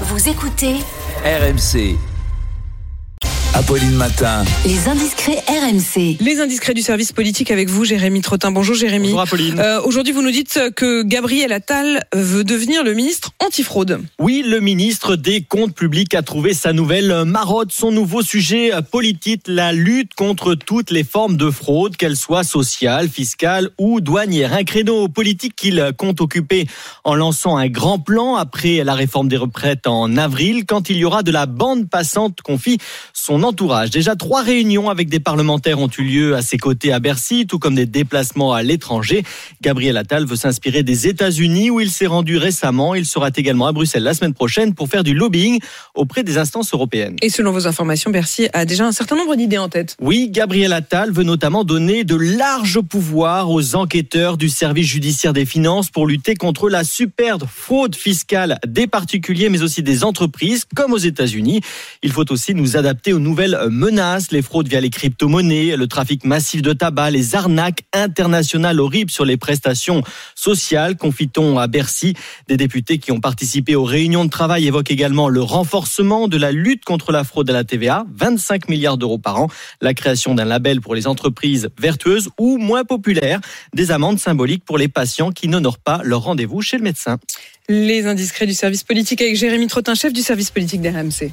Vous écoutez RMC. Apolline Matin. les indiscrets RMC. Les indiscrets du service politique avec vous, Jérémy Trottin. Bonjour Jérémy. Bonjour Apolline. Euh, Aujourd'hui, vous nous dites que Gabriel Attal veut devenir le ministre antifraude. Oui, le ministre des Comptes publics a trouvé sa nouvelle marotte, son nouveau sujet politique, la lutte contre toutes les formes de fraude, qu'elles soient sociales, fiscales ou douanières. Un créneau politique qu'il compte occuper en lançant un grand plan après la réforme des retraites en avril, quand il y aura de la bande passante, confie son entourage. Déjà, trois réunions avec des parlementaires ont eu lieu à ses côtés à Bercy, tout comme des déplacements à l'étranger. Gabriel Attal veut s'inspirer des États-Unis où il s'est rendu récemment. Il sera également à Bruxelles la semaine prochaine pour faire du lobbying auprès des instances européennes. Et selon vos informations, Bercy a déjà un certain nombre d'idées en tête. Oui, Gabriel Attal veut notamment donner de larges pouvoirs aux enquêteurs du service judiciaire des finances pour lutter contre la superbe fraude fiscale des particuliers mais aussi des entreprises comme aux États-Unis. Il faut aussi nous adapter aux nouvelles menaces, les fraudes via les crypto-monnaies, le trafic massif de tabac, les arnaques internationales horribles sur les prestations sociales, confie-t-on à Bercy. Des députés qui ont participé aux réunions de travail évoquent également le renforcement de la lutte contre la fraude à la TVA, 25 milliards d'euros par an, la création d'un label pour les entreprises vertueuses ou moins populaires, des amendes symboliques pour les patients qui n'honorent pas leur rendez-vous chez le médecin. Les indiscrets du service politique avec Jérémy Trottin, chef du service politique d'RMC.